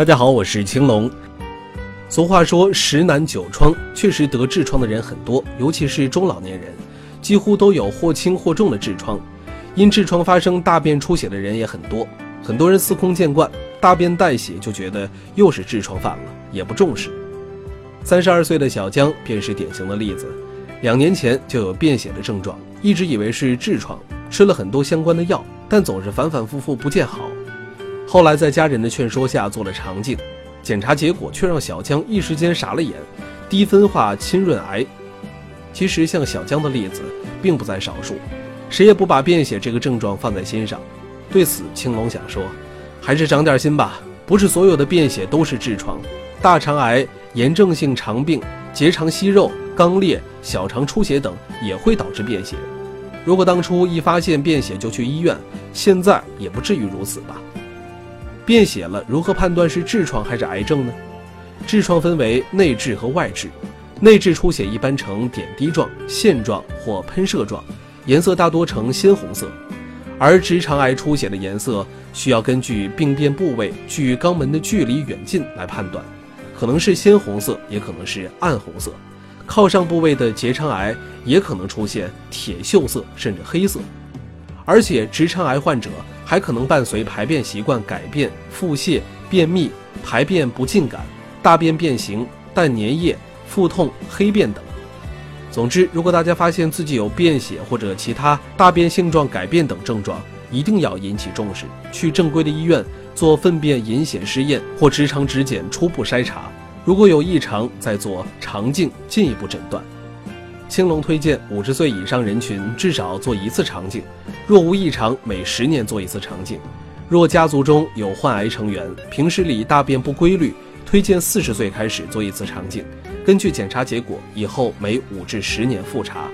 大家好，我是青龙。俗话说十男九疮，确实得痔疮的人很多，尤其是中老年人，几乎都有或轻或重的痔疮。因痔疮发生大便出血的人也很多，很多人司空见惯，大便带血就觉得又是痔疮犯了，也不重视。三十二岁的小江便是典型的例子，两年前就有便血的症状，一直以为是痔疮，吃了很多相关的药，但总是反反复复不见好。后来在家人的劝说下做了肠镜，检查结果却让小江一时间傻了眼，低分化侵润癌。其实像小江的例子并不在少数，谁也不把便血这个症状放在心上。对此，青龙想说，还是长点心吧，不是所有的便血都是痔疮，大肠癌、炎症性肠病、结肠息肉、肛裂、小肠出血等也会导致便血。如果当初一发现便血就去医院，现在也不至于如此吧。便血了，如何判断是痔疮还是癌症呢？痔疮分为内痔和外痔，内痔出血一般呈点滴状、线状或喷射状，颜色大多呈鲜红色；而直肠癌出血的颜色需要根据病变部位距肛门的距离远近来判断，可能是鲜红色，也可能是暗红色。靠上部位的结肠癌也可能出现铁锈色甚至黑色，而且直肠癌患者。还可能伴随排便习惯改变、腹泻、便秘、排便不尽感、大便变形、淡粘液、腹痛、黑便等。总之，如果大家发现自己有便血或者其他大便性状改变等症状，一定要引起重视，去正规的医院做粪便隐血试验或直肠指检初步筛查。如果有异常，再做肠镜进一步诊断。青龙推荐五十岁以上人群至少做一次肠镜，若无异常，每十年做一次肠镜。若家族中有患癌成员，平时里大便不规律，推荐四十岁开始做一次肠镜，根据检查结果，以后每五至十年复查。